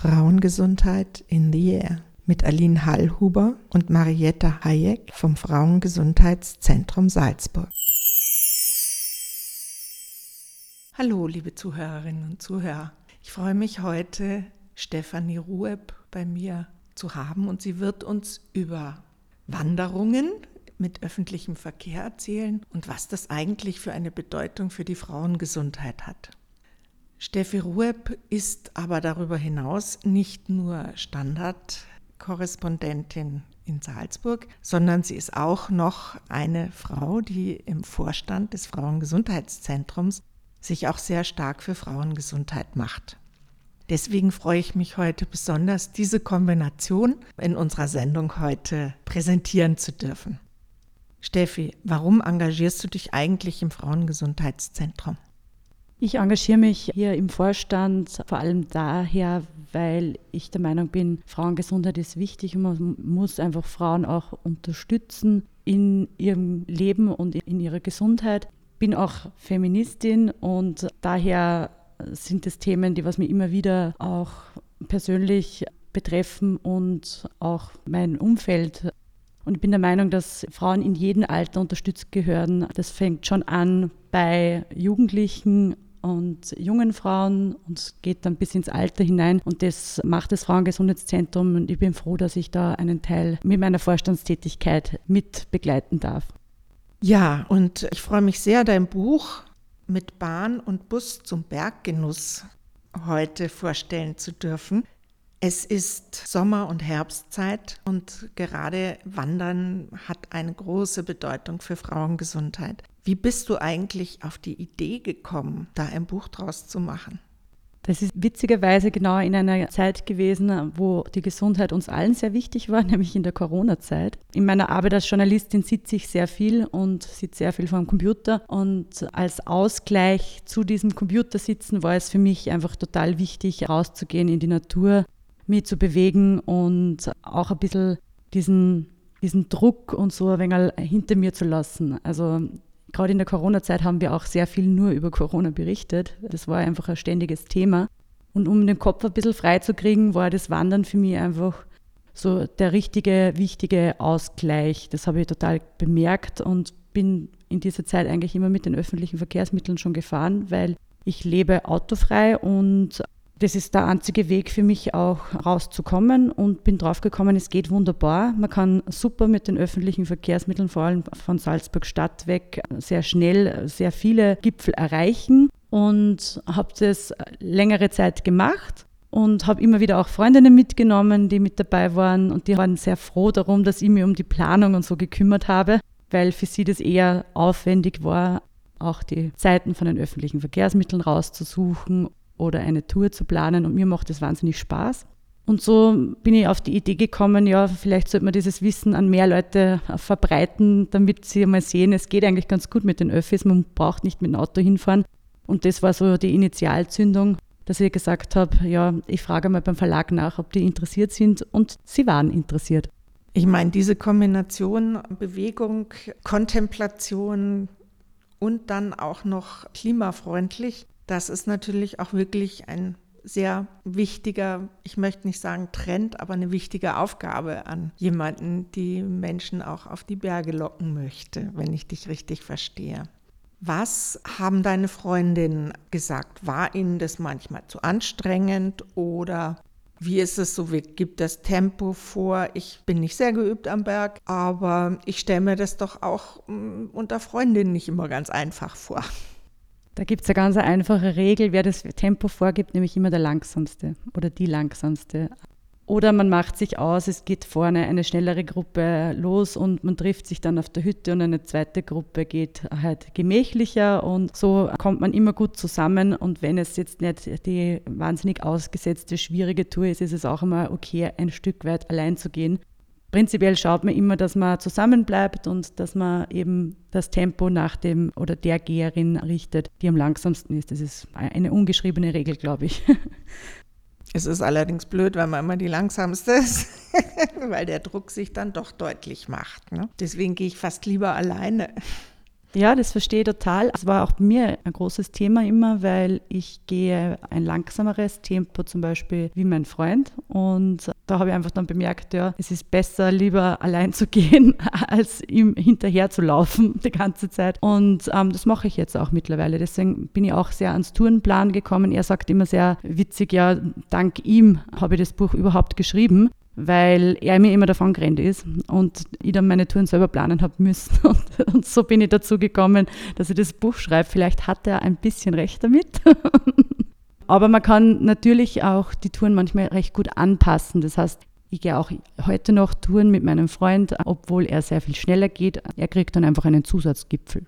Frauengesundheit in the Air mit Aline Hallhuber und Marietta Hayek vom Frauengesundheitszentrum Salzburg. Hallo, liebe Zuhörerinnen und Zuhörer. Ich freue mich heute, Stefanie Rueb bei mir zu haben und sie wird uns über Wanderungen mit öffentlichem Verkehr erzählen und was das eigentlich für eine Bedeutung für die Frauengesundheit hat. Steffi Rueb ist aber darüber hinaus nicht nur Standardkorrespondentin in Salzburg, sondern sie ist auch noch eine Frau, die im Vorstand des Frauengesundheitszentrums sich auch sehr stark für Frauengesundheit macht. Deswegen freue ich mich heute besonders, diese Kombination in unserer Sendung heute präsentieren zu dürfen. Steffi, warum engagierst du dich eigentlich im Frauengesundheitszentrum? Ich engagiere mich hier im Vorstand vor allem daher, weil ich der Meinung bin, Frauengesundheit ist wichtig und man muss einfach Frauen auch unterstützen in ihrem Leben und in ihrer Gesundheit. Bin auch Feministin und daher sind es Themen, die was mir immer wieder auch persönlich betreffen und auch mein Umfeld und ich bin der Meinung, dass Frauen in jedem Alter unterstützt gehören. Das fängt schon an bei Jugendlichen und jungen Frauen und geht dann bis ins Alter hinein. Und das macht das Frauengesundheitszentrum und ich bin froh, dass ich da einen Teil mit meiner Vorstandstätigkeit mit begleiten darf. Ja, und ich freue mich sehr, dein Buch mit Bahn und Bus zum Berggenuss heute vorstellen zu dürfen. Es ist Sommer- und Herbstzeit und gerade Wandern hat eine große Bedeutung für Frauengesundheit. Wie bist du eigentlich auf die Idee gekommen, da ein Buch draus zu machen? Das ist witzigerweise genau in einer Zeit gewesen, wo die Gesundheit uns allen sehr wichtig war, nämlich in der Corona-Zeit. In meiner Arbeit als Journalistin sitze ich sehr viel und sitze sehr viel vor dem Computer. Und als Ausgleich zu diesem Computersitzen war es für mich einfach total wichtig, rauszugehen in die Natur, mich zu bewegen und auch ein bisschen diesen, diesen Druck und so ein wenig hinter mir zu lassen. Also gerade in der Corona-Zeit haben wir auch sehr viel nur über Corona berichtet. Das war einfach ein ständiges Thema. Und um den Kopf ein bisschen frei zu kriegen, war das Wandern für mich einfach so der richtige, wichtige Ausgleich. Das habe ich total bemerkt und bin in dieser Zeit eigentlich immer mit den öffentlichen Verkehrsmitteln schon gefahren, weil ich lebe autofrei und das ist der einzige Weg für mich auch rauszukommen und bin draufgekommen, es geht wunderbar. Man kann super mit den öffentlichen Verkehrsmitteln, vor allem von Salzburg Stadt weg, sehr schnell sehr viele Gipfel erreichen und habe das längere Zeit gemacht und habe immer wieder auch Freundinnen mitgenommen, die mit dabei waren und die waren sehr froh darum, dass ich mich um die Planung und so gekümmert habe, weil für sie das eher aufwendig war, auch die Zeiten von den öffentlichen Verkehrsmitteln rauszusuchen oder eine Tour zu planen und mir macht das wahnsinnig Spaß. Und so bin ich auf die Idee gekommen, ja, vielleicht sollte man dieses Wissen an mehr Leute verbreiten, damit sie mal sehen, es geht eigentlich ganz gut mit den Öffis, man braucht nicht mit dem Auto hinfahren. Und das war so die Initialzündung, dass ich gesagt habe, ja, ich frage mal beim Verlag nach, ob die interessiert sind und sie waren interessiert. Ich meine, diese Kombination Bewegung, Kontemplation und dann auch noch klimafreundlich, das ist natürlich auch wirklich ein sehr wichtiger, ich möchte nicht sagen Trend, aber eine wichtige Aufgabe an jemanden, die Menschen auch auf die Berge locken möchte, wenn ich dich richtig verstehe. Was haben deine Freundinnen gesagt? War ihnen das manchmal zu anstrengend oder wie ist es so? Gibt das Tempo vor? Ich bin nicht sehr geübt am Berg, aber ich stelle mir das doch auch mm, unter Freundinnen nicht immer ganz einfach vor. Da gibt es eine ganz einfache Regel, wer das Tempo vorgibt, nämlich immer der langsamste oder die langsamste. Oder man macht sich aus, es geht vorne eine schnellere Gruppe los und man trifft sich dann auf der Hütte und eine zweite Gruppe geht halt gemächlicher und so kommt man immer gut zusammen. Und wenn es jetzt nicht die wahnsinnig ausgesetzte, schwierige Tour ist, ist es auch immer okay, ein Stück weit allein zu gehen prinzipiell schaut man immer, dass man zusammenbleibt und dass man eben das Tempo nach dem oder der Geherin richtet, die am langsamsten ist. Das ist eine ungeschriebene Regel, glaube ich. Es ist allerdings blöd, weil man immer die langsamste ist, weil der Druck sich dann doch deutlich macht. Ne? Deswegen gehe ich fast lieber alleine. Ja, das verstehe ich total. Es war auch bei mir ein großes Thema immer, weil ich gehe ein langsameres Tempo zum Beispiel wie mein Freund. Und da habe ich einfach dann bemerkt, ja, es ist besser, lieber allein zu gehen, als ihm hinterher zu laufen die ganze Zeit. Und ähm, das mache ich jetzt auch mittlerweile. Deswegen bin ich auch sehr ans Tourenplan gekommen. Er sagt immer sehr witzig, ja, dank ihm habe ich das Buch überhaupt geschrieben weil er mir immer davon gerannt ist und ich dann meine Touren selber planen habe müssen. Und, und, so bin ich dazu gekommen, dass ich das Buch schreibe. Vielleicht hat er ein bisschen recht damit. Aber man kann natürlich auch die Touren manchmal recht gut anpassen. Das heißt, ich gehe auch heute noch Touren mit meinem Freund, obwohl er sehr viel schneller geht. Er kriegt dann einfach einen Zusatzgipfel.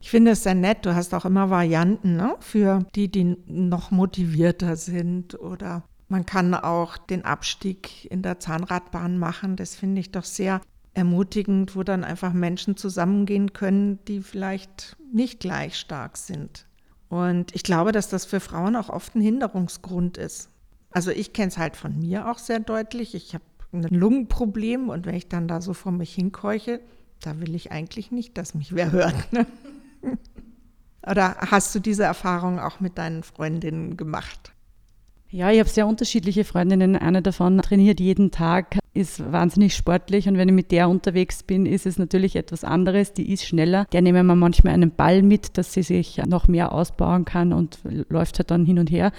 Ich finde es sehr nett. Du hast auch immer Varianten ne? für die, die noch motivierter sind oder man kann auch den Abstieg in der Zahnradbahn machen. Das finde ich doch sehr ermutigend, wo dann einfach Menschen zusammengehen können, die vielleicht nicht gleich stark sind. Und ich glaube, dass das für Frauen auch oft ein Hinderungsgrund ist. Also ich kenne es halt von mir auch sehr deutlich. Ich habe ein Lungenproblem und wenn ich dann da so vor mich hinkeuche, da will ich eigentlich nicht, dass mich wer hört. Ne? Oder hast du diese Erfahrung auch mit deinen Freundinnen gemacht? Ja, ich habe sehr unterschiedliche Freundinnen. Eine davon trainiert jeden Tag, ist wahnsinnig sportlich und wenn ich mit der unterwegs bin, ist es natürlich etwas anderes. Die ist schneller. Der nehmen wir manchmal einen Ball mit, dass sie sich noch mehr ausbauen kann und läuft halt dann hin und her.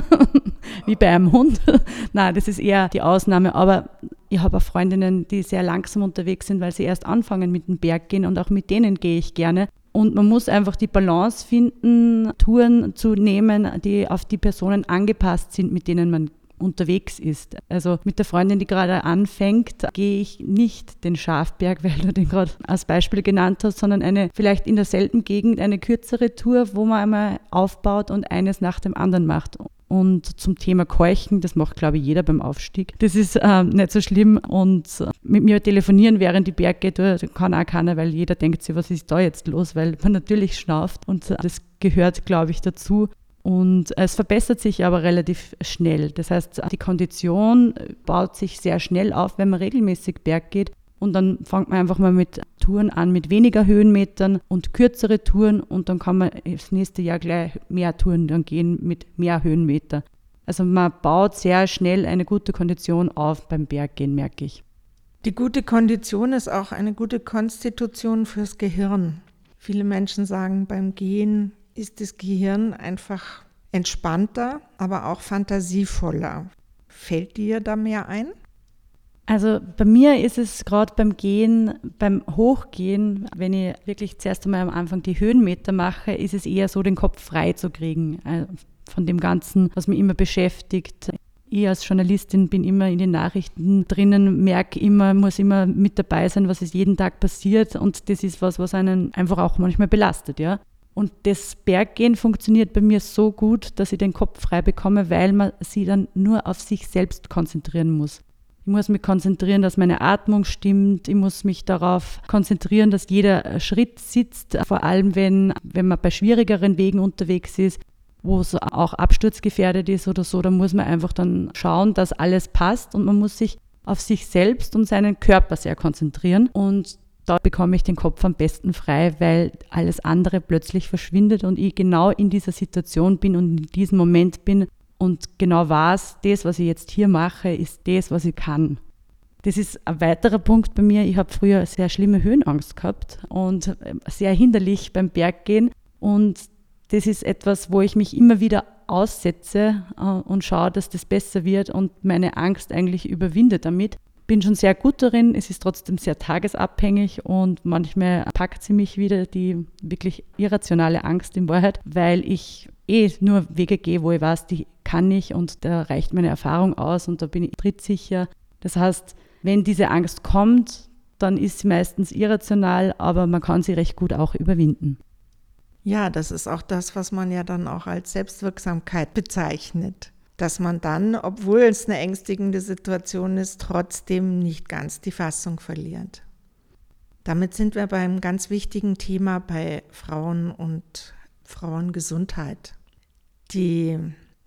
Wie bei einem Hund. Nein, das ist eher die Ausnahme. Aber ich habe auch Freundinnen, die sehr langsam unterwegs sind, weil sie erst anfangen mit dem Berg gehen und auch mit denen gehe ich gerne. Und man muss einfach die Balance finden, Touren zu nehmen, die auf die Personen angepasst sind, mit denen man unterwegs ist. Also mit der Freundin, die gerade anfängt, gehe ich nicht den Schafberg, weil du den gerade als Beispiel genannt hast, sondern eine vielleicht in derselben Gegend eine kürzere Tour, wo man einmal aufbaut und eines nach dem anderen macht. Und zum Thema Keuchen, das macht, glaube ich, jeder beim Aufstieg. Das ist äh, nicht so schlimm. Und äh, mit mir telefonieren, während die Berg geht, kann auch keiner, weil jeder denkt sich, was ist da jetzt los? Weil man natürlich schnauft. Und äh, das gehört, glaube ich, dazu. Und es verbessert sich aber relativ schnell. Das heißt, die Kondition baut sich sehr schnell auf, wenn man regelmäßig Berg geht. Und dann fängt man einfach mal mit Touren an mit weniger Höhenmetern und kürzere Touren und dann kann man das nächste Jahr gleich mehr Touren dann gehen mit mehr Höhenmeter. Also man baut sehr schnell eine gute Kondition auf beim Berggehen, merke ich. Die gute Kondition ist auch eine gute Konstitution fürs Gehirn. Viele Menschen sagen, beim Gehen ist das Gehirn einfach entspannter, aber auch fantasievoller. Fällt dir da mehr ein? Also bei mir ist es gerade beim Gehen, beim Hochgehen, wenn ich wirklich zuerst einmal am Anfang die Höhenmeter mache, ist es eher so, den Kopf frei zu kriegen äh, von dem Ganzen, was mich immer beschäftigt. Ich als Journalistin bin immer in den Nachrichten drinnen, merke immer, muss immer mit dabei sein, was ist jeden Tag passiert und das ist was, was einen einfach auch manchmal belastet, ja. Und das Berggehen funktioniert bei mir so gut, dass ich den Kopf frei bekomme, weil man sich dann nur auf sich selbst konzentrieren muss. Ich muss mich konzentrieren, dass meine Atmung stimmt. Ich muss mich darauf konzentrieren, dass jeder Schritt sitzt, vor allem wenn, wenn man bei schwierigeren Wegen unterwegs ist, wo es auch absturzgefährdet ist oder so. Da muss man einfach dann schauen, dass alles passt und man muss sich auf sich selbst und seinen Körper sehr konzentrieren. Und da bekomme ich den Kopf am besten frei, weil alles andere plötzlich verschwindet und ich genau in dieser Situation bin und in diesem Moment bin, und genau weiß, das, was ich jetzt hier mache, ist das, was ich kann. Das ist ein weiterer Punkt bei mir. Ich habe früher sehr schlimme Höhenangst gehabt und ähm, sehr hinderlich beim Berggehen. Und das ist etwas, wo ich mich immer wieder aussetze äh, und schaue, dass das besser wird und meine Angst eigentlich überwinde damit. Bin schon sehr gut darin, es ist trotzdem sehr tagesabhängig und manchmal packt sie mich wieder, die wirklich irrationale Angst in Wahrheit, weil ich eh nur Wege gehe, wo ich weiß, die kann ich und da reicht meine Erfahrung aus und da bin ich trittsicher. Das heißt, wenn diese Angst kommt, dann ist sie meistens irrational, aber man kann sie recht gut auch überwinden. Ja, das ist auch das, was man ja dann auch als Selbstwirksamkeit bezeichnet. Dass man dann, obwohl es eine ängstigende Situation ist, trotzdem nicht ganz die Fassung verliert. Damit sind wir beim ganz wichtigen Thema bei Frauen und Frauengesundheit. Die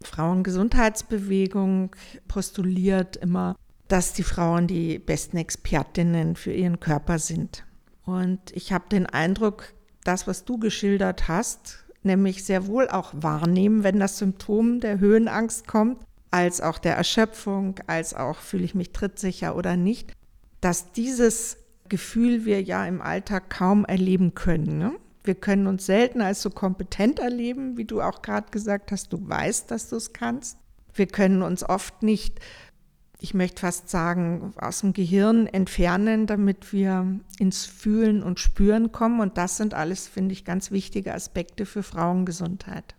Frauengesundheitsbewegung postuliert immer, dass die Frauen die besten Expertinnen für ihren Körper sind. Und ich habe den Eindruck, das, was du geschildert hast, nämlich sehr wohl auch wahrnehmen, wenn das Symptom der Höhenangst kommt, als auch der Erschöpfung, als auch fühle ich mich trittsicher oder nicht, dass dieses Gefühl wir ja im Alltag kaum erleben können. Ne? Wir können uns selten als so kompetent erleben, wie du auch gerade gesagt hast, du weißt, dass du es kannst. Wir können uns oft nicht, ich möchte fast sagen, aus dem Gehirn entfernen, damit wir ins Fühlen und Spüren kommen. Und das sind alles, finde ich, ganz wichtige Aspekte für Frauengesundheit.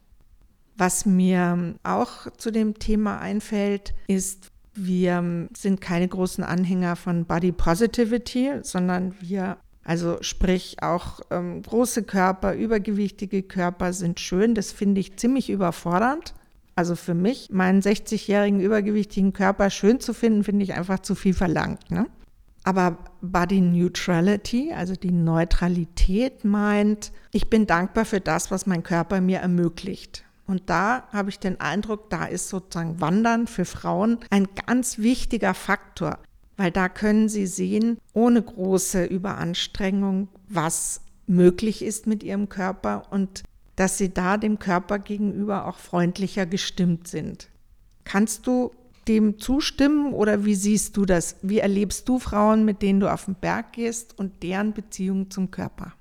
Was mir auch zu dem Thema einfällt, ist, wir sind keine großen Anhänger von Body Positivity, sondern wir, also sprich auch ähm, große Körper, übergewichtige Körper sind schön. Das finde ich ziemlich überfordernd. Also für mich, meinen 60-jährigen übergewichtigen Körper schön zu finden, finde ich einfach zu viel verlangt. Ne? Aber Body Neutrality, also die Neutralität meint, ich bin dankbar für das, was mein Körper mir ermöglicht. Und da habe ich den Eindruck, da ist sozusagen Wandern für Frauen ein ganz wichtiger Faktor, weil da können sie sehen, ohne große Überanstrengung, was möglich ist mit ihrem Körper und dass sie da dem Körper gegenüber auch freundlicher gestimmt sind. Kannst du dem zustimmen oder wie siehst du das? Wie erlebst du Frauen, mit denen du auf den Berg gehst und deren Beziehung zum Körper?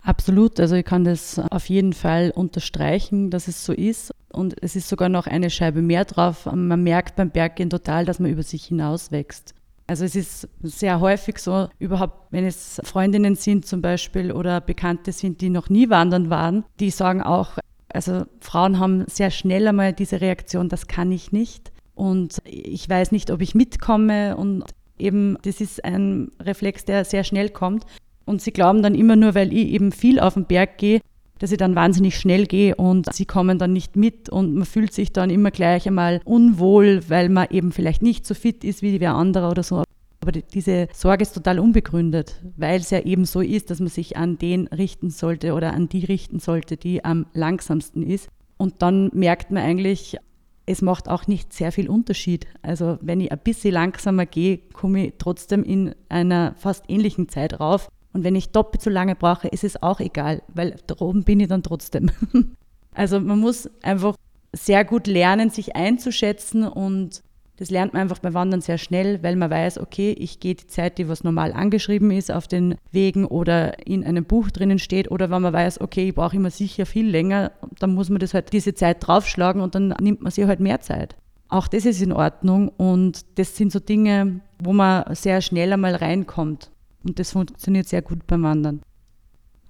Absolut, also ich kann das auf jeden Fall unterstreichen, dass es so ist. Und es ist sogar noch eine Scheibe mehr drauf. Man merkt beim Berggehen total, dass man über sich hinauswächst. Also es ist sehr häufig so, überhaupt, wenn es Freundinnen sind zum Beispiel oder Bekannte sind, die noch nie wandern waren, die sagen auch, also Frauen haben sehr schnell einmal diese Reaktion, das kann ich nicht. Und ich weiß nicht, ob ich mitkomme. Und eben, das ist ein Reflex, der sehr schnell kommt. Und sie glauben dann immer nur, weil ich eben viel auf den Berg gehe, dass ich dann wahnsinnig schnell gehe und sie kommen dann nicht mit und man fühlt sich dann immer gleich einmal unwohl, weil man eben vielleicht nicht so fit ist wie wer andere oder so. Aber diese Sorge ist total unbegründet, weil es ja eben so ist, dass man sich an den richten sollte oder an die richten sollte, die am langsamsten ist. Und dann merkt man eigentlich, es macht auch nicht sehr viel Unterschied. Also wenn ich ein bisschen langsamer gehe, komme ich trotzdem in einer fast ähnlichen Zeit rauf, und wenn ich doppelt so lange brauche, ist es auch egal, weil da oben bin ich dann trotzdem. also man muss einfach sehr gut lernen, sich einzuschätzen und das lernt man einfach beim Wandern sehr schnell, weil man weiß, okay, ich gehe die Zeit, die was normal angeschrieben ist auf den Wegen oder in einem Buch drinnen steht oder wenn man weiß, okay, ich brauche immer sicher viel länger, dann muss man das halt diese Zeit draufschlagen und dann nimmt man sich halt mehr Zeit. Auch das ist in Ordnung und das sind so Dinge, wo man sehr schnell einmal reinkommt. Und das funktioniert sehr gut beim Wandern.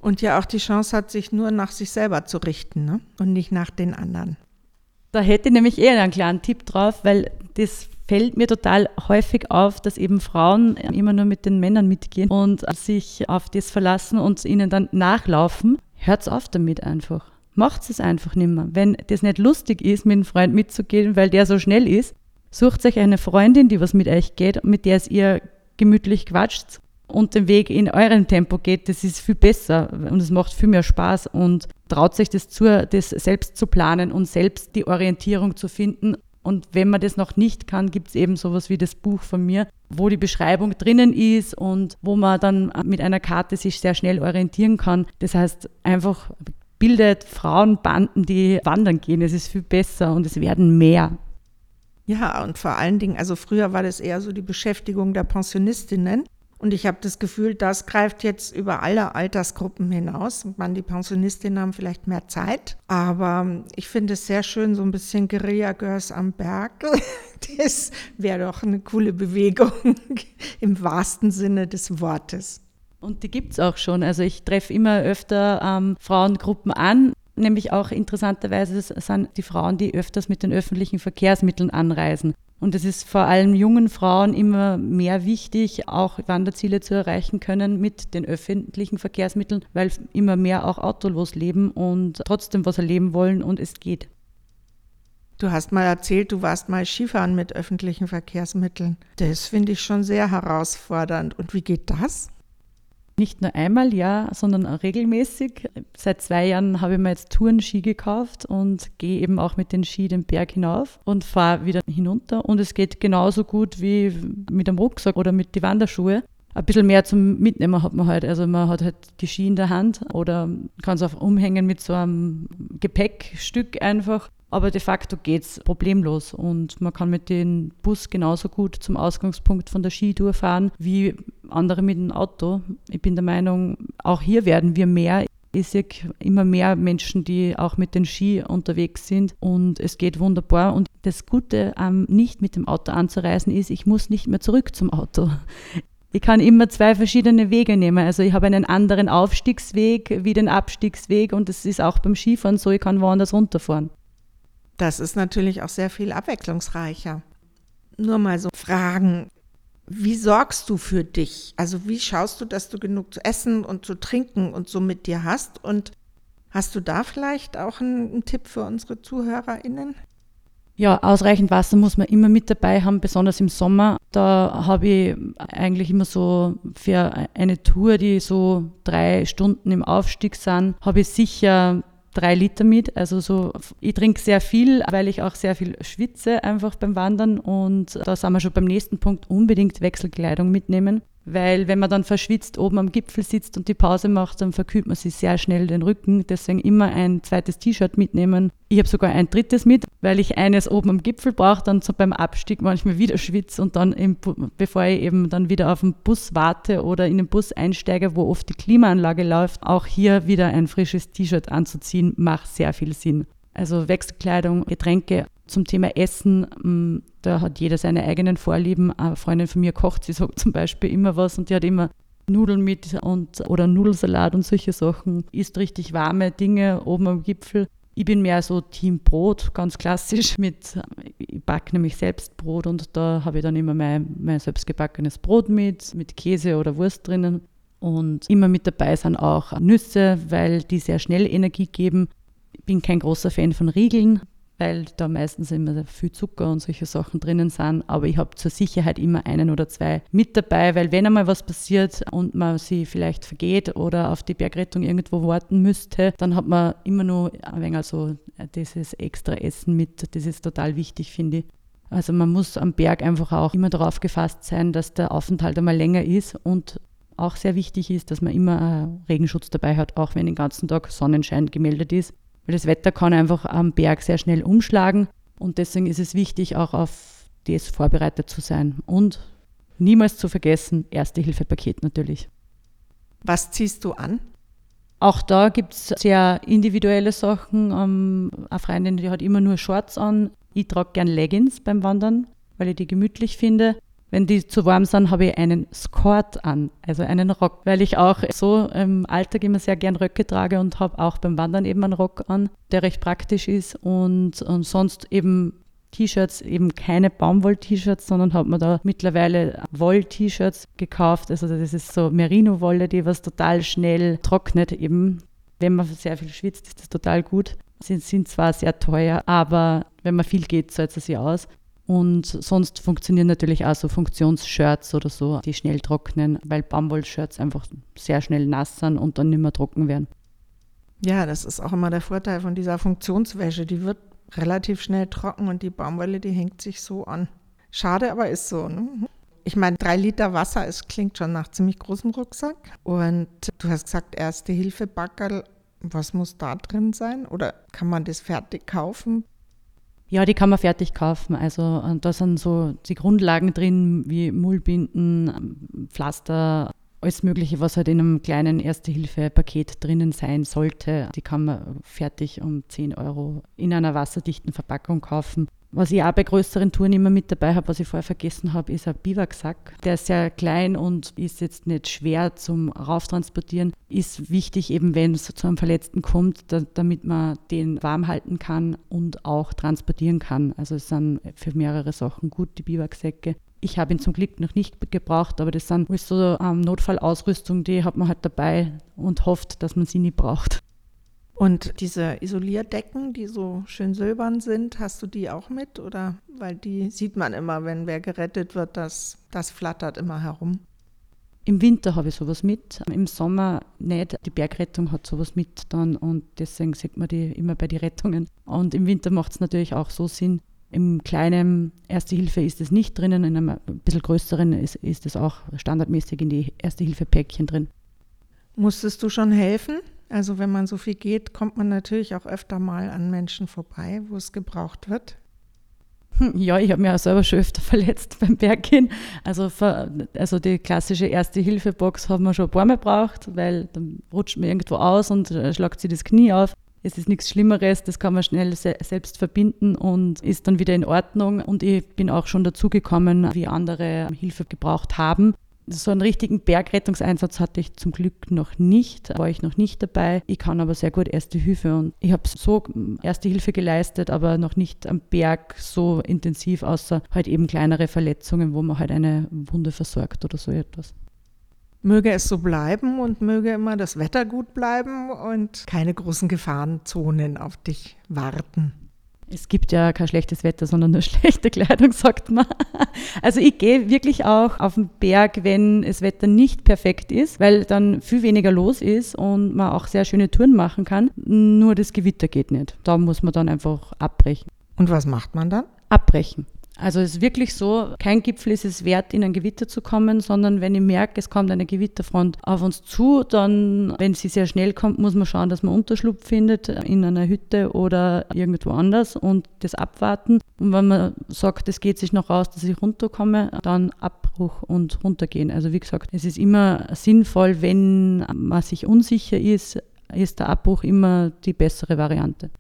Und ja auch die Chance hat, sich nur nach sich selber zu richten ne? und nicht nach den anderen. Da hätte ich nämlich eher einen kleinen Tipp drauf, weil das fällt mir total häufig auf, dass eben Frauen immer nur mit den Männern mitgehen und sich auf das verlassen und ihnen dann nachlaufen. Hört's auf damit einfach. Macht es einfach nicht mehr. Wenn das nicht lustig ist, mit einem Freund mitzugehen, weil der so schnell ist, sucht euch eine Freundin, die was mit euch geht, mit der es ihr gemütlich quatscht und den Weg in eurem Tempo geht, das ist viel besser und es macht viel mehr Spaß und traut sich das zu, das selbst zu planen und selbst die Orientierung zu finden. Und wenn man das noch nicht kann, gibt es eben sowas wie das Buch von mir, wo die Beschreibung drinnen ist und wo man dann mit einer Karte sich sehr schnell orientieren kann. Das heißt, einfach bildet Frauenbanden, die wandern gehen. Es ist viel besser und es werden mehr. Ja, und vor allen Dingen, also früher war das eher so die Beschäftigung der Pensionistinnen. Und ich habe das Gefühl, das greift jetzt über alle Altersgruppen hinaus. Man, die Pensionistinnen haben vielleicht mehr Zeit, aber ich finde es sehr schön, so ein bisschen Guerilla-Girls am Berg. Das wäre doch eine coole Bewegung im wahrsten Sinne des Wortes. Und die gibt es auch schon. Also ich treffe immer öfter ähm, Frauengruppen an, nämlich auch interessanterweise sind die Frauen, die öfters mit den öffentlichen Verkehrsmitteln anreisen. Und es ist vor allem jungen Frauen immer mehr wichtig, auch Wanderziele zu erreichen können mit den öffentlichen Verkehrsmitteln, weil immer mehr auch autolos leben und trotzdem was erleben wollen und es geht. Du hast mal erzählt, du warst mal Skifahren mit öffentlichen Verkehrsmitteln. Das finde ich schon sehr herausfordernd. Und wie geht das? Nicht nur einmal, ja, sondern auch regelmäßig. Seit zwei Jahren habe ich mir jetzt Tourenski gekauft und gehe eben auch mit den Ski den Berg hinauf und fahre wieder hinunter. Und es geht genauso gut wie mit einem Rucksack oder mit den Wanderschuhe. Ein bisschen mehr zum Mitnehmen hat man halt. Also man hat halt die Ski in der Hand oder kann es auch umhängen mit so einem Gepäckstück einfach. Aber de facto geht es problemlos und man kann mit dem Bus genauso gut zum Ausgangspunkt von der Skitour fahren wie andere mit dem Auto. Ich bin der Meinung, auch hier werden wir mehr. Ich sehe immer mehr Menschen, die auch mit den Ski unterwegs sind und es geht wunderbar. Und das Gute am nicht mit dem Auto anzureisen ist, ich muss nicht mehr zurück zum Auto. Ich kann immer zwei verschiedene Wege nehmen. Also ich habe einen anderen Aufstiegsweg wie den Abstiegsweg und das ist auch beim Skifahren so, ich kann woanders runterfahren. Das ist natürlich auch sehr viel abwechslungsreicher. Nur mal so Fragen. Wie sorgst du für dich? Also wie schaust du, dass du genug zu essen und zu trinken und so mit dir hast? Und hast du da vielleicht auch einen, einen Tipp für unsere ZuhörerInnen? Ja, ausreichend Wasser muss man immer mit dabei haben, besonders im Sommer. Da habe ich eigentlich immer so für eine Tour, die so drei Stunden im Aufstieg sind, habe ich sicher drei Liter mit. Also so, ich trinke sehr viel, weil ich auch sehr viel schwitze einfach beim Wandern. Und da sind wir schon beim nächsten Punkt, unbedingt Wechselkleidung mitnehmen. Weil wenn man dann verschwitzt oben am Gipfel sitzt und die Pause macht, dann verkühlt man sich sehr schnell den Rücken. Deswegen immer ein zweites T-Shirt mitnehmen. Ich habe sogar ein drittes mit, weil ich eines oben am Gipfel brauche, dann so beim Abstieg manchmal wieder schwitze und dann, im, bevor ich eben dann wieder auf den Bus warte oder in den Bus einsteige, wo oft die Klimaanlage läuft, auch hier wieder ein frisches T-Shirt anzuziehen, macht sehr viel Sinn. Also Wechselkleidung, Getränke. Zum Thema Essen, mm, da hat jeder seine eigenen Vorlieben. Eine Freundin von mir kocht, sie sagt zum Beispiel immer was und die hat immer Nudeln mit und oder Nudelsalat und solche Sachen. Isst richtig warme Dinge oben am Gipfel. Ich bin mehr so Team Brot, ganz klassisch. Mit, ich backe nämlich selbst Brot und da habe ich dann immer mein, mein selbstgebackenes Brot mit, mit Käse oder Wurst drinnen. Und immer mit dabei sind auch Nüsse, weil die sehr schnell Energie geben. Ich bin kein großer Fan von Riegeln, weil da meistens immer viel Zucker und solche Sachen drinnen sind. Aber ich habe zur Sicherheit immer einen oder zwei mit dabei, weil wenn einmal was passiert und man sie vielleicht vergeht oder auf die Bergrettung irgendwo warten müsste, dann hat man immer nur ein wenig also dieses extra Essen mit. Das ist total wichtig, finde ich. Also man muss am Berg einfach auch immer darauf gefasst sein, dass der Aufenthalt einmal länger ist und auch sehr wichtig ist, dass man immer Regenschutz dabei hat, auch wenn den ganzen Tag Sonnenschein gemeldet ist weil das Wetter kann einfach am Berg sehr schnell umschlagen und deswegen ist es wichtig, auch auf das vorbereitet zu sein und niemals zu vergessen, Erste-Hilfe-Paket natürlich. Was ziehst du an? Auch da gibt es sehr individuelle Sachen. Ähm, eine Freundin, die hat immer nur Shorts an. Ich trage gern Leggings beim Wandern, weil ich die gemütlich finde. Wenn die zu warm sind, habe ich einen Skort an, also einen Rock, weil ich auch so im Alltag immer sehr gern Röcke trage und habe auch beim Wandern eben einen Rock an, der recht praktisch ist und, und sonst eben T-Shirts, eben keine Baumwoll-T-Shirts, sondern habe mir da mittlerweile Woll-T-Shirts gekauft. Also das ist so Merino-Wolle, die was total schnell trocknet eben. Wenn man sehr viel schwitzt, ist das total gut. Sie sind zwar sehr teuer, aber wenn man viel geht, zahlt es sich aus. Und sonst funktionieren natürlich auch so Funktionsshirts oder so, die schnell trocknen, weil Baumwollshirts einfach sehr schnell nass sind und dann nicht mehr trocken werden. Ja, das ist auch immer der Vorteil von dieser Funktionswäsche. Die wird relativ schnell trocken und die Baumwolle, die hängt sich so an. Schade, aber ist so. Ne? Ich meine, drei Liter Wasser, es klingt schon nach ziemlich großem Rucksack. Und du hast gesagt, erste Hilfe Backerl. Was muss da drin sein? Oder kann man das fertig kaufen? Ja, die kann man fertig kaufen. Also da sind so die Grundlagen drin wie Mullbinden, Pflaster, alles Mögliche, was halt in einem kleinen Erste-Hilfe-Paket drinnen sein sollte. Die kann man fertig um 10 Euro in einer wasserdichten Verpackung kaufen. Was ich auch bei größeren Touren immer mit dabei habe, was ich vorher vergessen habe, ist ein Biwaksack. Der ist sehr klein und ist jetzt nicht schwer zum Rauftransportieren. Ist wichtig eben, wenn es zu einem Verletzten kommt, da, damit man den warm halten kann und auch transportieren kann. Also es sind für mehrere Sachen gut, die Biwaksäcke. Ich habe ihn zum Glück noch nicht gebraucht, aber das sind so ähm, Notfallausrüstung, die hat man halt dabei und hofft, dass man sie nie braucht. Und diese Isolierdecken, die so schön silbern sind, hast du die auch mit? Oder weil die sieht man immer, wenn wer gerettet wird, das, das flattert immer herum. Im Winter habe ich sowas mit, im Sommer nicht. Die Bergrettung hat sowas mit dann und deswegen sieht man die immer bei den Rettungen. Und im Winter macht es natürlich auch so Sinn. Im kleinen Erste Hilfe ist es nicht drinnen, in einem ein bisschen größeren ist, ist es auch standardmäßig in die Erste Hilfe Päckchen drin. Musstest du schon helfen? Also wenn man so viel geht, kommt man natürlich auch öfter mal an Menschen vorbei, wo es gebraucht wird. Ja, ich habe mich auch selber schon öfter verletzt beim Berggehen. Also, also die klassische Erste-Hilfe-Box haben wir schon ein paar Mal gebraucht, weil dann rutscht man irgendwo aus und äh, schlagt sich das Knie auf. Es ist nichts Schlimmeres, das kann man schnell se selbst verbinden und ist dann wieder in Ordnung. Und ich bin auch schon dazugekommen, wie andere Hilfe gebraucht haben. So einen richtigen Bergrettungseinsatz hatte ich zum Glück noch nicht, war ich noch nicht dabei. Ich kann aber sehr gut Erste Hilfe und ich habe so Erste Hilfe geleistet, aber noch nicht am Berg so intensiv, außer halt eben kleinere Verletzungen, wo man halt eine Wunde versorgt oder so etwas. Möge es so bleiben und möge immer das Wetter gut bleiben und keine großen Gefahrenzonen auf dich warten. Es gibt ja kein schlechtes Wetter, sondern nur schlechte Kleidung, sagt man. Also ich gehe wirklich auch auf den Berg, wenn das Wetter nicht perfekt ist, weil dann viel weniger los ist und man auch sehr schöne Touren machen kann. Nur das Gewitter geht nicht. Da muss man dann einfach abbrechen. Und was macht man dann? Abbrechen. Also es ist wirklich so, kein Gipfel ist es wert, in ein Gewitter zu kommen, sondern wenn ich merke, es kommt eine Gewitterfront auf uns zu, dann, wenn sie sehr schnell kommt, muss man schauen, dass man Unterschlupf findet in einer Hütte oder irgendwo anders und das abwarten. Und wenn man sagt, es geht sich noch aus, dass ich runterkomme, dann Abbruch und runtergehen. Also wie gesagt, es ist immer sinnvoll, wenn man sich unsicher ist, ist der Abbruch immer die bessere Variante.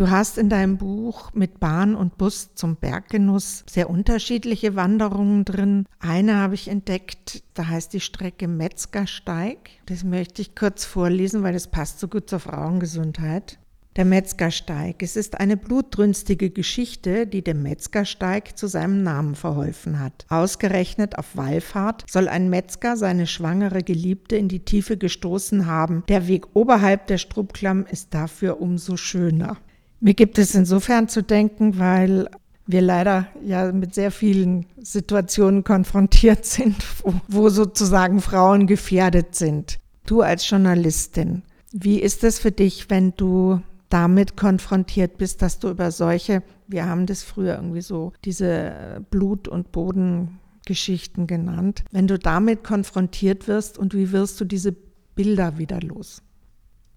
Du hast in deinem Buch mit Bahn und Bus zum Berggenuss sehr unterschiedliche Wanderungen drin. Eine habe ich entdeckt, da heißt die Strecke Metzgersteig. Das möchte ich kurz vorlesen, weil das passt so gut zur Frauengesundheit. Der Metzgersteig. Es ist eine blutrünstige Geschichte, die dem Metzgersteig zu seinem Namen verholfen hat. Ausgerechnet auf Wallfahrt soll ein Metzger seine schwangere Geliebte in die Tiefe gestoßen haben. Der Weg oberhalb der Strubklamm ist dafür umso schöner. Mir gibt es insofern zu denken, weil wir leider ja mit sehr vielen Situationen konfrontiert sind, wo, wo, sozusagen Frauen gefährdet sind. Du als Journalistin, wie ist es für dich, wenn du damit konfrontiert bist, dass du über solche, wir haben das früher irgendwie so, diese Blut- und Bodengeschichten genannt, wenn du damit konfrontiert wirst und wie wirst du diese Bilder wieder los?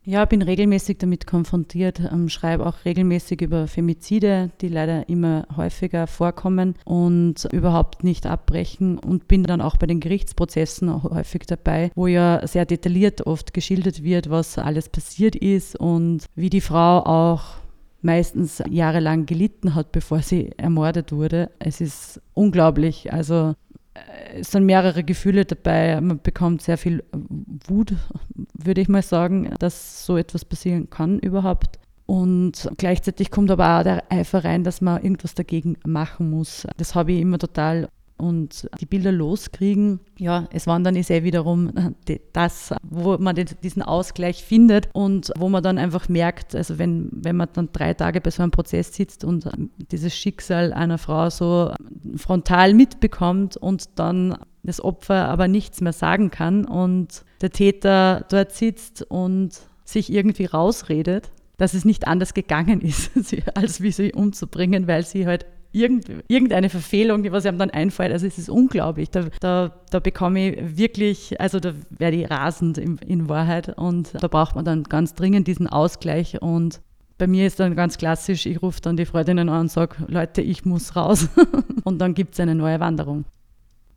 Ja, bin regelmäßig damit konfrontiert, ähm, schreibe auch regelmäßig über Femizide, die leider immer häufiger vorkommen und überhaupt nicht abbrechen und bin dann auch bei den Gerichtsprozessen häufig dabei, wo ja sehr detailliert oft geschildert wird, was alles passiert ist und wie die Frau auch meistens jahrelang gelitten hat, bevor sie ermordet wurde. Es ist unglaublich. Also es sind mehrere Gefühle dabei. Man bekommt sehr viel Wut, würde ich mal sagen, dass so etwas passieren kann überhaupt. Und gleichzeitig kommt aber auch der Eifer rein, dass man irgendwas dagegen machen muss. Das habe ich immer total und die Bilder loskriegen. Ja, es wandern ist eh wiederum das, wo man diesen Ausgleich findet und wo man dann einfach merkt, also wenn, wenn man dann drei Tage bei so einem Prozess sitzt und dieses Schicksal einer Frau so frontal mitbekommt und dann das Opfer aber nichts mehr sagen kann und der Täter dort sitzt und sich irgendwie rausredet, dass es nicht anders gegangen ist, als wie sie umzubringen, weil sie halt irgend, irgendeine Verfehlung, die was einem dann einfällt. Also es ist unglaublich. Da, da, da bekomme ich wirklich, also da werde ich rasend in, in Wahrheit und da braucht man dann ganz dringend diesen Ausgleich und bei mir ist dann ganz klassisch, ich rufe dann die Freundinnen an und sage, Leute, ich muss raus. und dann gibt es eine neue Wanderung.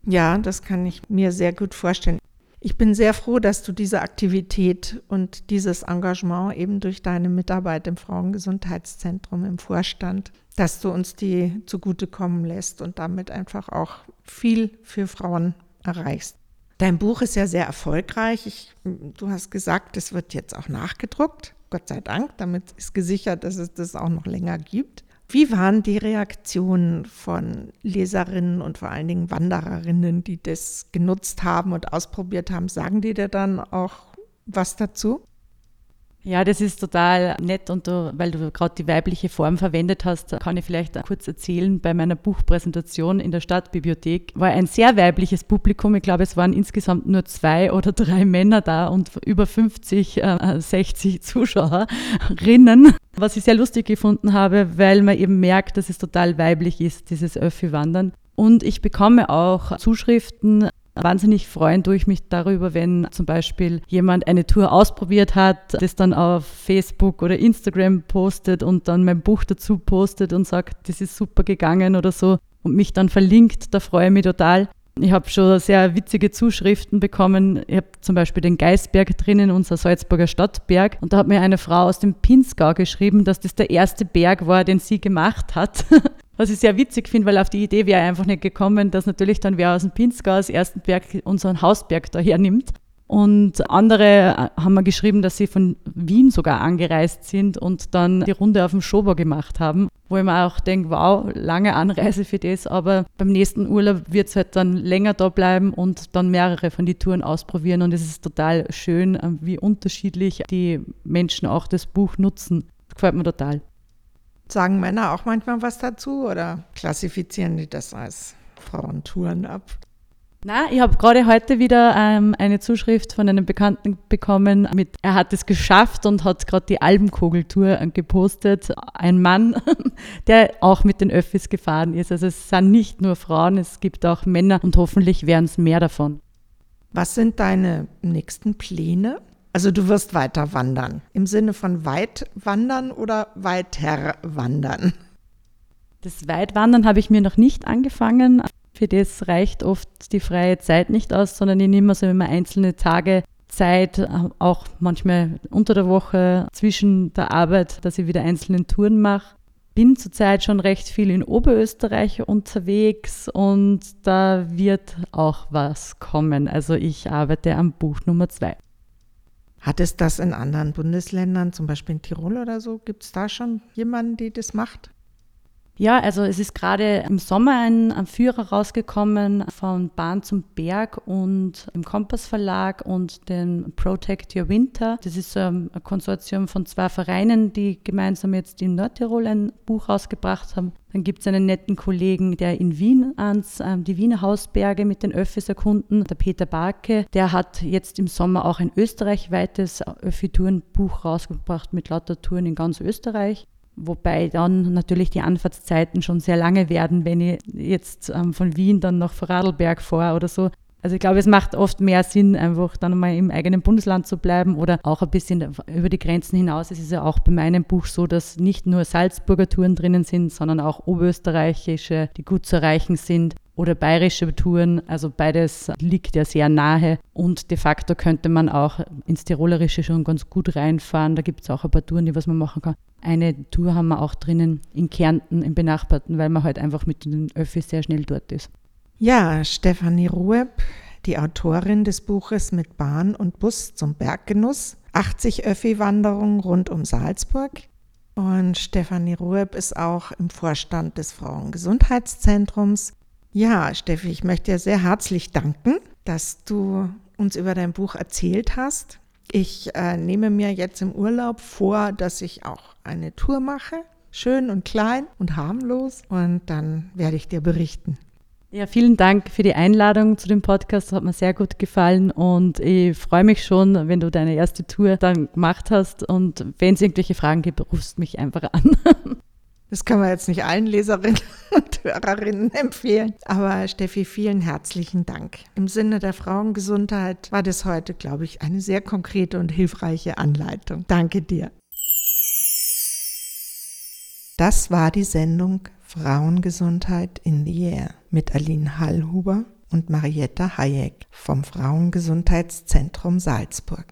Ja, das kann ich mir sehr gut vorstellen. Ich bin sehr froh, dass du diese Aktivität und dieses Engagement eben durch deine Mitarbeit im Frauengesundheitszentrum im Vorstand, dass du uns die zugutekommen lässt und damit einfach auch viel für Frauen erreichst. Dein Buch ist ja sehr erfolgreich. Ich, du hast gesagt, es wird jetzt auch nachgedruckt. Gott sei Dank. Damit ist gesichert, dass es das auch noch länger gibt. Wie waren die Reaktionen von Leserinnen und vor allen Dingen Wandererinnen, die das genutzt haben und ausprobiert haben? Sagen die dir dann auch was dazu? Ja, das ist total nett und du, weil du gerade die weibliche Form verwendet hast, kann ich vielleicht kurz erzählen. Bei meiner Buchpräsentation in der Stadtbibliothek war ein sehr weibliches Publikum. Ich glaube, es waren insgesamt nur zwei oder drei Männer da und über 50, äh, 60 Zuschauerinnen. Was ich sehr lustig gefunden habe, weil man eben merkt, dass es total weiblich ist, dieses Öffi-Wandern. Und ich bekomme auch Zuschriften Wahnsinnig freuen tue ich mich darüber, wenn zum Beispiel jemand eine Tour ausprobiert hat, das dann auf Facebook oder Instagram postet und dann mein Buch dazu postet und sagt, das ist super gegangen oder so und mich dann verlinkt. Da freue ich mich total. Ich habe schon sehr witzige Zuschriften bekommen. Ich habe zum Beispiel den Geisberg drinnen, unser Salzburger Stadtberg. Und da hat mir eine Frau aus dem Pinzgau geschrieben, dass das der erste Berg war, den sie gemacht hat. Was ich sehr witzig finde, weil auf die Idee wäre einfach nicht gekommen, dass natürlich dann wer aus dem Pinzgau als ersten Berg unseren Hausberg daher nimmt. Und andere haben mir geschrieben, dass sie von Wien sogar angereist sind und dann die Runde auf dem Schober gemacht haben, wo ich mir auch denke, wow, lange Anreise für das, aber beim nächsten Urlaub wird es halt dann länger da bleiben und dann mehrere von die Touren ausprobieren und es ist total schön, wie unterschiedlich die Menschen auch das Buch nutzen. Das gefällt mir total. Sagen Männer auch manchmal was dazu oder klassifizieren die das als Frauentouren ab? Na, ich habe gerade heute wieder ähm, eine Zuschrift von einem Bekannten bekommen mit, er hat es geschafft und hat gerade die Albenkugeltour gepostet. Ein Mann, der auch mit den Öffis gefahren ist. Also es sind nicht nur Frauen, es gibt auch Männer und hoffentlich werden es mehr davon. Was sind deine nächsten Pläne? Also du wirst weiter wandern. Im Sinne von weit wandern oder weiter wandern? Das Weitwandern habe ich mir noch nicht angefangen. Für das reicht oft die freie Zeit nicht aus, sondern ich nehme also immer einzelne Tage Zeit, auch manchmal unter der Woche zwischen der Arbeit, dass ich wieder einzelne Touren mache. Bin zurzeit schon recht viel in Oberösterreich unterwegs und da wird auch was kommen. Also ich arbeite am Buch Nummer zwei. Hat es das in anderen Bundesländern, zum Beispiel in Tirol oder so? Gibt es da schon jemanden, der das macht? Ja, also es ist gerade im Sommer ein, ein, Führer rausgekommen von Bahn zum Berg und im Kompass Verlag und dem Protect Your Winter. Das ist ein Konsortium von zwei Vereinen, die gemeinsam jetzt in Nordtirol ein Buch rausgebracht haben. Dann gibt es einen netten Kollegen, der in Wien ans ähm, die Wiener Hausberge mit den Öffis erkunden, der Peter Barke. Der hat jetzt im Sommer auch ein österreichweites Öffi-Tourenbuch rausgebracht mit lauter Touren in ganz Österreich. Wobei dann natürlich die Anfahrtszeiten schon sehr lange werden, wenn ich jetzt ähm, von Wien dann nach Vorarlberg fahre oder so. Also ich glaube, es macht oft mehr Sinn, einfach dann mal im eigenen Bundesland zu bleiben oder auch ein bisschen über die Grenzen hinaus. Es ist ja auch bei meinem Buch so, dass nicht nur Salzburger Touren drinnen sind, sondern auch oberösterreichische, die gut zu erreichen sind oder bayerische Touren. Also beides liegt ja sehr nahe und de facto könnte man auch ins Tirolerische schon ganz gut reinfahren. Da gibt es auch ein paar Touren, die was man machen kann. Eine Tour haben wir auch drinnen in Kärnten, im Benachbarten, weil man halt einfach mit den Öffis sehr schnell dort ist. Ja, Stefanie Rueb, die Autorin des Buches mit Bahn und Bus zum Berggenuss, 80 Öffi-Wanderungen rund um Salzburg. Und Stefanie Rueb ist auch im Vorstand des Frauengesundheitszentrums ja, Steffi, ich möchte dir sehr herzlich danken, dass du uns über dein Buch erzählt hast. Ich äh, nehme mir jetzt im Urlaub vor, dass ich auch eine Tour mache, schön und klein und harmlos, und dann werde ich dir berichten. Ja, vielen Dank für die Einladung zu dem Podcast. Hat mir sehr gut gefallen und ich freue mich schon, wenn du deine erste Tour dann gemacht hast. Und wenn es irgendwelche Fragen gibt, rufst mich einfach an. Das können wir jetzt nicht allen Leserinnen und Hörerinnen empfehlen. Aber Steffi, vielen herzlichen Dank. Im Sinne der Frauengesundheit war das heute, glaube ich, eine sehr konkrete und hilfreiche Anleitung. Danke dir. Das war die Sendung Frauengesundheit in the Air mit Aline Hallhuber und Marietta Hayek vom Frauengesundheitszentrum Salzburg.